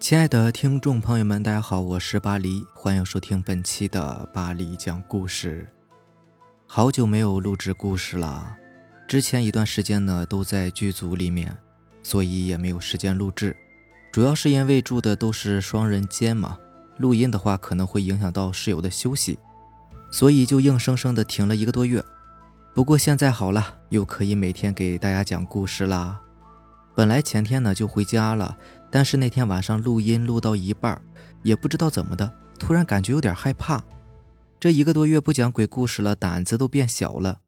亲爱的听众朋友们，大家好，我是巴黎，欢迎收听本期的巴黎讲故事。好久没有录制故事了，之前一段时间呢都在剧组里面，所以也没有时间录制。主要是因为住的都是双人间嘛，录音的话可能会影响到室友的休息，所以就硬生生的停了一个多月。不过现在好了，又可以每天给大家讲故事啦。本来前天呢就回家了。但是那天晚上录音录到一半，也不知道怎么的，突然感觉有点害怕。这一个多月不讲鬼故事了，胆子都变小了。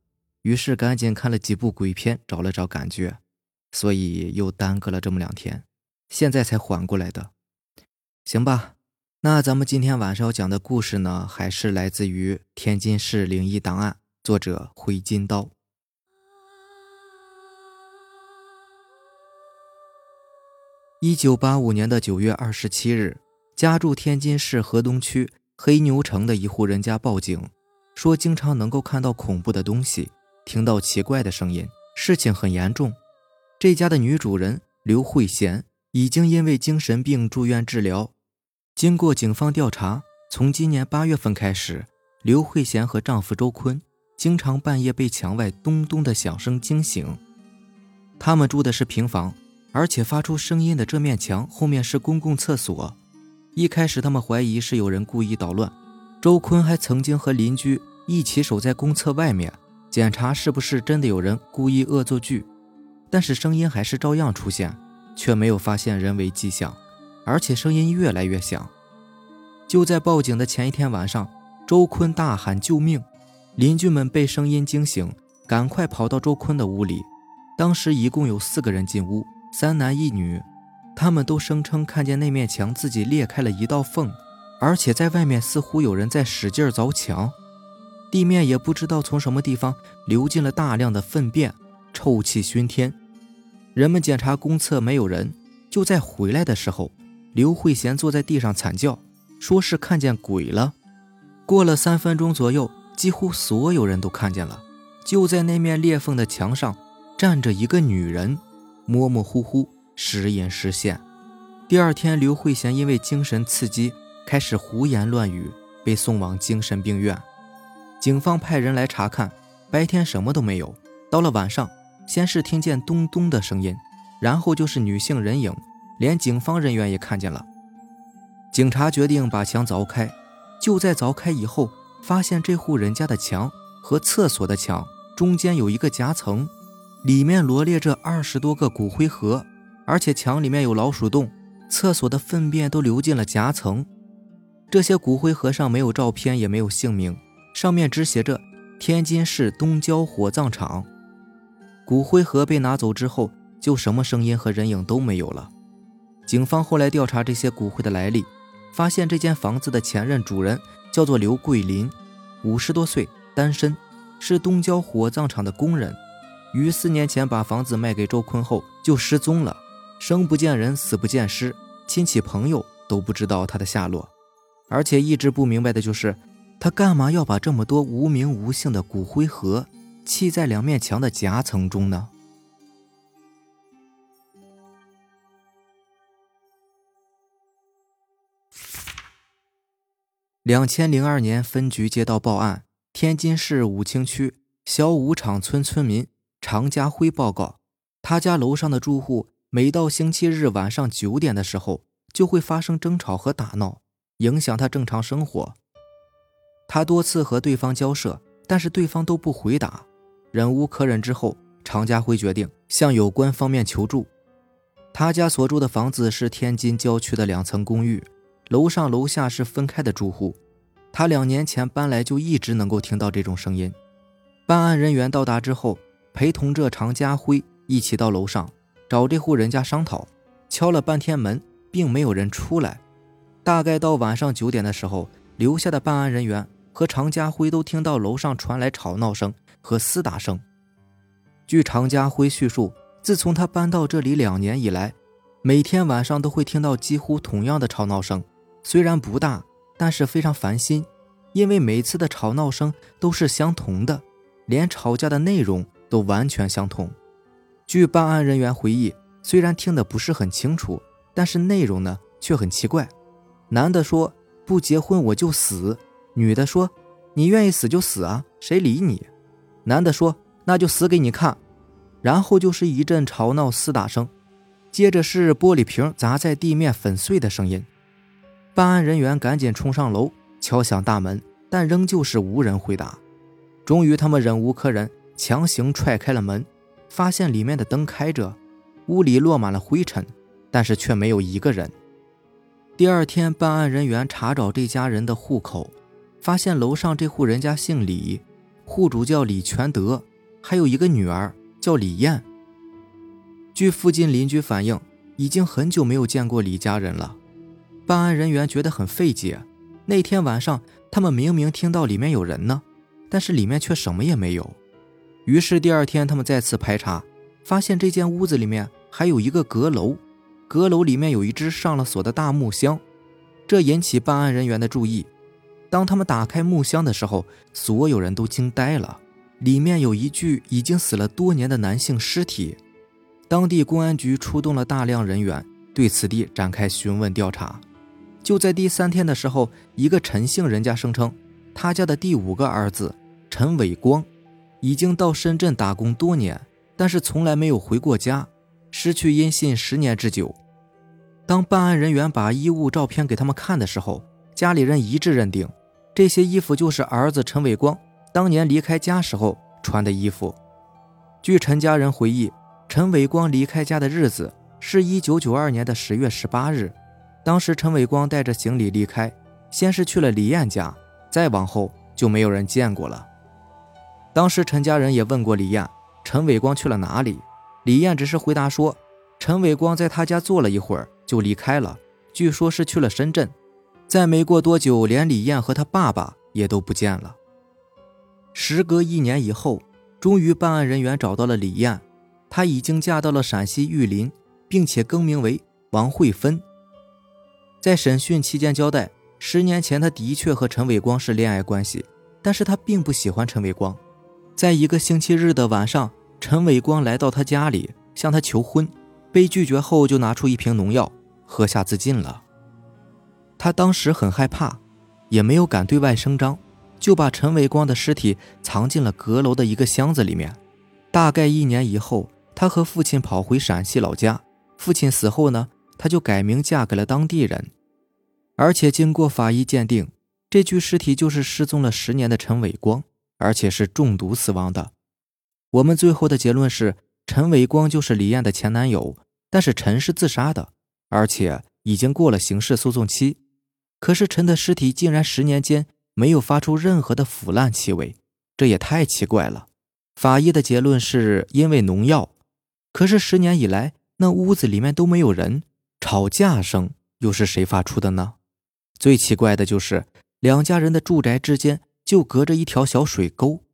于是赶紧看了几部鬼片，找了找感觉，所以又耽搁了这么两天，现在才缓过来的。行吧，那咱们今天晚上要讲的故事呢，还是来自于《天津市灵异档案》，作者灰金刀。一九八五年的九月二十七日，家住天津市河东区黑牛城的一户人家报警，说经常能够看到恐怖的东西，听到奇怪的声音，事情很严重。这家的女主人刘慧贤已经因为精神病住院治疗。经过警方调查，从今年八月份开始，刘慧贤和丈夫周坤经常半夜被墙外咚咚的响声惊醒。他们住的是平房。而且发出声音的这面墙后面是公共厕所。一开始他们怀疑是有人故意捣乱。周坤还曾经和邻居一起守在公厕外面，检查是不是真的有人故意恶作剧。但是声音还是照样出现，却没有发现人为迹象，而且声音越来越响。就在报警的前一天晚上，周坤大喊救命，邻居们被声音惊醒，赶快跑到周坤的屋里。当时一共有四个人进屋。三男一女，他们都声称看见那面墙自己裂开了一道缝，而且在外面似乎有人在使劲凿墙，地面也不知道从什么地方流进了大量的粪便，臭气熏天。人们检查公厕没有人，就在回来的时候，刘慧贤坐在地上惨叫，说是看见鬼了。过了三分钟左右，几乎所有人都看见了，就在那面裂缝的墙上站着一个女人。模模糊糊，时隐时现。第二天，刘慧贤因为精神刺激，开始胡言乱语，被送往精神病院。警方派人来查看，白天什么都没有。到了晚上，先是听见咚咚的声音，然后就是女性人影，连警方人员也看见了。警察决定把墙凿开。就在凿开以后，发现这户人家的墙和厕所的墙中间有一个夹层。里面罗列着二十多个骨灰盒，而且墙里面有老鼠洞，厕所的粪便都流进了夹层。这些骨灰盒上没有照片，也没有姓名，上面只写着“天津市东郊火葬场”。骨灰盒被拿走之后，就什么声音和人影都没有了。警方后来调查这些骨灰的来历，发现这间房子的前任主人叫做刘桂林，五十多岁，单身，是东郊火葬场的工人。于四年前把房子卖给周坤后就失踪了，生不见人，死不见尸，亲戚朋友都不知道他的下落，而且一直不明白的就是他干嘛要把这么多无名无姓的骨灰盒砌在两面墙的夹层中呢？两千零二年分局接到报案，天津市武清区小武场村村民。常家辉报告，他家楼上的住户每到星期日晚上九点的时候，就会发生争吵和打闹，影响他正常生活。他多次和对方交涉，但是对方都不回答。忍无可忍之后，常家辉决定向有关方面求助。他家所住的房子是天津郊区的两层公寓，楼上楼下是分开的住户。他两年前搬来就一直能够听到这种声音。办案人员到达之后。陪同着常家辉一起到楼上找这户人家商讨，敲了半天门，并没有人出来。大概到晚上九点的时候，留下的办案人员和常家辉都听到楼上传来吵闹声和厮打声。据常家辉叙述，自从他搬到这里两年以来，每天晚上都会听到几乎同样的吵闹声，虽然不大，但是非常烦心，因为每次的吵闹声都是相同的，连吵架的内容。都完全相同。据办案人员回忆，虽然听得不是很清楚，但是内容呢却很奇怪。男的说：“不结婚我就死。”女的说：“你愿意死就死啊，谁理你？”男的说：“那就死给你看。”然后就是一阵吵闹厮打声，接着是玻璃瓶砸在地面粉碎的声音。办案人员赶紧冲上楼敲响大门，但仍旧是无人回答。终于，他们忍无可忍，强行踹开了门，发现里面的灯开着，屋里落满了灰尘，但是却没有一个人。第二天，办案人员查找这家人的户口，发现楼上这户人家姓李，户主叫李全德，还有一个女儿叫李艳。据附近邻居反映，已经很久没有见过李家人了。办案人员觉得很费解，那天晚上他们明明听到里面有人呢，但是里面却什么也没有。于是第二天他们再次排查，发现这间屋子里面还有一个阁楼。阁楼里面有一只上了锁的大木箱，这引起办案人员的注意。当他们打开木箱的时候，所有人都惊呆了，里面有一具已经死了多年的男性尸体。当地公安局出动了大量人员，对此地展开询问调查。就在第三天的时候，一个陈姓人家声称，他家的第五个儿子陈伟光，已经到深圳打工多年，但是从来没有回过家，失去音信十年之久。当办案人员把衣物照片给他们看的时候，家里人一致认定，这些衣服就是儿子陈伟光当年离开家时候穿的衣服。据陈家人回忆，陈伟光离开家的日子是一九九二年的十月十八日，当时陈伟光带着行李离开，先是去了李艳家，再往后就没有人见过了。当时陈家人也问过李艳，陈伟光去了哪里？李艳只是回答说，陈伟光在他家坐了一会儿。就离开了，据说是去了深圳。再没过多久，连李艳和他爸爸也都不见了。时隔一年以后，终于办案人员找到了李艳，她已经嫁到了陕西玉林，并且更名为王慧芬。在审讯期间交代，十年前她的确和陈伟光是恋爱关系，但是她并不喜欢陈伟光。在一个星期日的晚上，陈伟光来到他家里向他求婚，被拒绝后就拿出一瓶农药。喝下自尽了。他当时很害怕，也没有敢对外声张，就把陈伟光的尸体藏进了阁楼的一个箱子里面。大概一年以后，他和父亲跑回陕西老家。父亲死后呢，他就改名嫁给了当地人。而且经过法医鉴定，这具尸体就是失踪了十年的陈伟光，而且是中毒死亡的。我们最后的结论是，陈伟光就是李艳的前男友，但是陈是自杀的。而且已经过了刑事诉讼期，可是陈的尸体竟然十年间没有发出任何的腐烂气味，这也太奇怪了。法医的结论是因为农药，可是十年以来那屋子里面都没有人，吵架声又是谁发出的呢？最奇怪的就是两家人的住宅之间就隔着一条小水沟，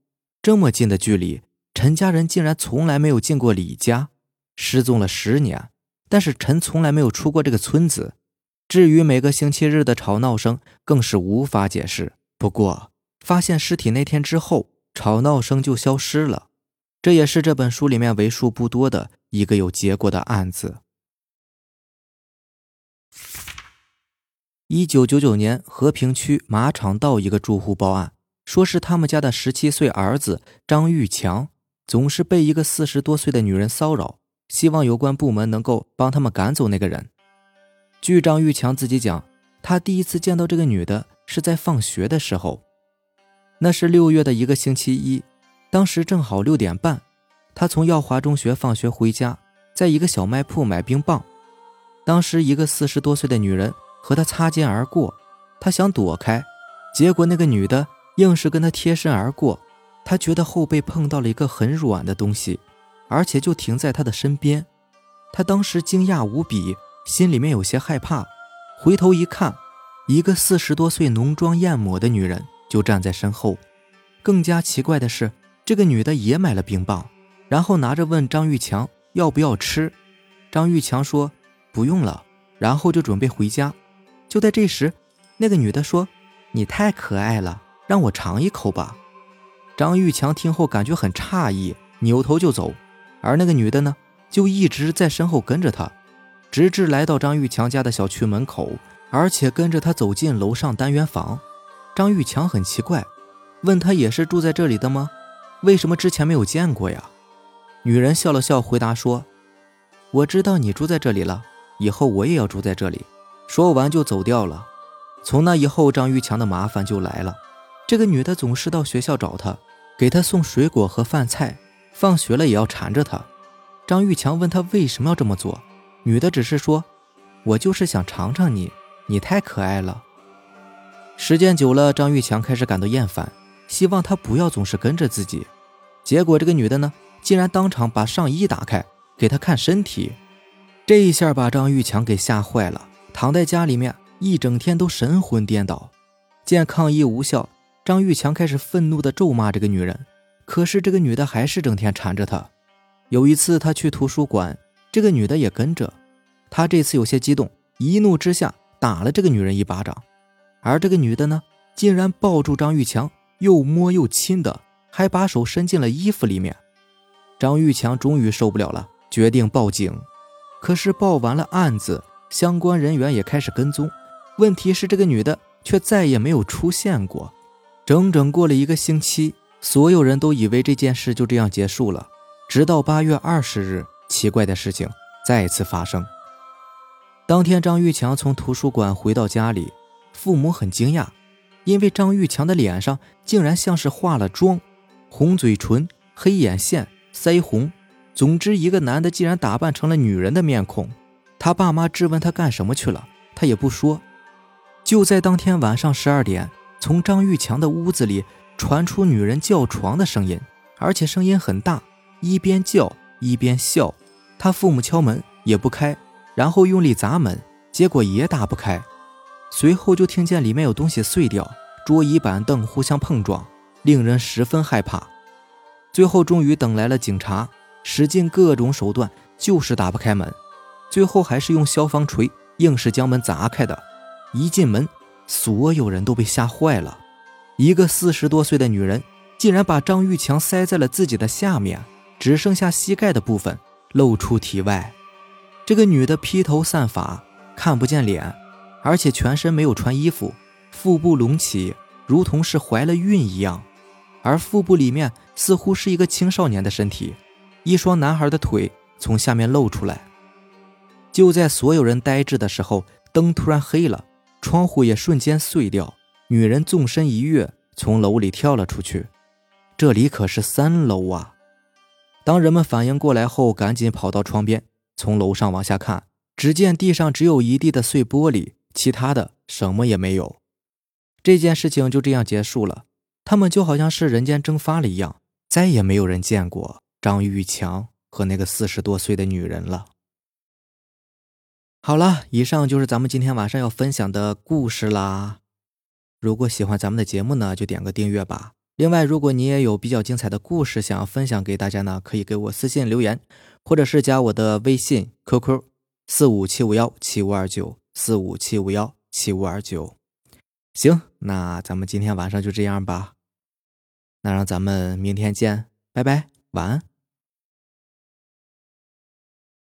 这么近的距离，陈家人竟然从来没有进过李家，失踪了十年。但是陈从来没有出过这个村子，至于每个星期日的吵闹声，更是无法解释。不过发现尸体那天之后，吵闹声就消失了，这也是这本书里面为数不多的一个有结果的案子。一九九九年，和平区马场道一个住户报案，说是他们家的十七岁儿子张玉强总是被一个四十多岁的女人骚扰。希望有关部门能够帮他们赶走那个人。据张玉强自己讲，他第一次见到这个女的是在放学的时候，那是六月的一个星期一，当时正好六点半，他从耀华中学放学回家，在一个小卖铺买冰棒，当时一个四十多岁的女人和他擦肩而过，他想躲开，结果那个女的硬是跟他贴身而过，他觉得后背碰到了一个很软的东西。而且就停在他的身边，他当时惊讶无比，心里面有些害怕。回头一看，一个四十多岁、浓妆艳抹的女人就站在身后。更加奇怪的是，这个女的也买了冰棒，然后拿着问张玉强要不要吃。张玉强说不用了，然后就准备回家。就在这时，那个女的说：“你太可爱了，让我尝一口吧。”张玉强听后感觉很诧异，扭头就走。而那个女的呢，就一直在身后跟着他。直至来到张玉强家的小区门口，而且跟着他走进楼上单元房。张玉强很奇怪，问他也是住在这里的吗？为什么之前没有见过呀？女人笑了笑，回答说：“我知道你住在这里了，以后我也要住在这里。”说完就走掉了。从那以后，张玉强的麻烦就来了。这个女的总是到学校找他，给他送水果和饭菜，放学了也要缠着他。张玉强问他为什么要这么做，女的只是说：“我就是想尝尝你，你太可爱了。”时间久了，张玉强开始感到厌烦，希望她不要总是跟着自己。结果这个女的呢，竟然当场把上衣打开给他看身体，这一下把张玉强给吓坏了，躺在家里面一整天都神魂颠倒。见抗议无效，张玉强开始愤怒地咒骂这个女人，可是这个女的还是整天缠着他。有一次他去图书馆，这个女的也跟着，他这次有些激动，一怒之下打了这个女人一巴掌。而这个女的呢，竟然抱住张玉强，又摸又亲的，还把手伸进了衣服里面。张玉强终于受不了了，决定报警。可是报完了案子，相关人员也开始跟踪。问题是这个女的却再也没有出现过。整整过了一个星期，所有人都以为这件事就这样结束了。直到八月二十日，奇怪的事情再次发生。当天，张玉强从图书馆回到家里。父母很惊讶，因为张玉强的脸上竟然像是化了妆，红嘴唇、黑眼线、腮红，总之一个男的竟然打扮成了女人的面孔。他爸妈质问他干什么去了，他也不说。就在当天晚上十二点，从张玉强的屋子里传出女人叫床的声音，而且声音很大，一边叫一边笑。他父母敲门也不开，然后用力砸门，结果也打不开。随后就听见里面有东西碎掉，桌椅板凳互相碰撞，令人十分害怕。最后终于等来了警察，使尽各种手段就是打不开门，最后还是用消防锤硬是将门砸开的。一进门，所有人都被吓坏了，一个四十多岁的女人竟然把张玉强塞在了自己的下面，只剩下膝盖的部分露出体外。这个女的披头散发，看不见脸。而且全身没有穿衣服，腹部隆起，如同是怀了孕一样，而腹部里面似乎是一个青少年的身体，一双男孩的腿从下面露出来。就在所有人呆滞的时候，灯突然黑了，窗户也瞬间碎掉，女人纵身一跃，从楼里跳了出去。这里可是三楼啊！当人们反应过来后，赶紧跑到窗边，从楼上往下看，只见地上只有一地的碎玻璃。其他的什么也没有，这件事情就这样结束了。他们就好像是人间蒸发了一样，再也没有人见过张玉强和那个四十多岁的女人了。好了，以上就是咱们今天晚上要分享的故事啦。如果喜欢咱们的节目呢，就点个订阅吧。另外，如果你也有比较精彩的故事想要分享给大家呢，可以给我私信留言，或者是加我的微信 QQ 四五七五幺七五二九。四五七五幺七五二九，行，那咱们今天晚上就这样吧。那让咱们明天见，拜拜，晚安。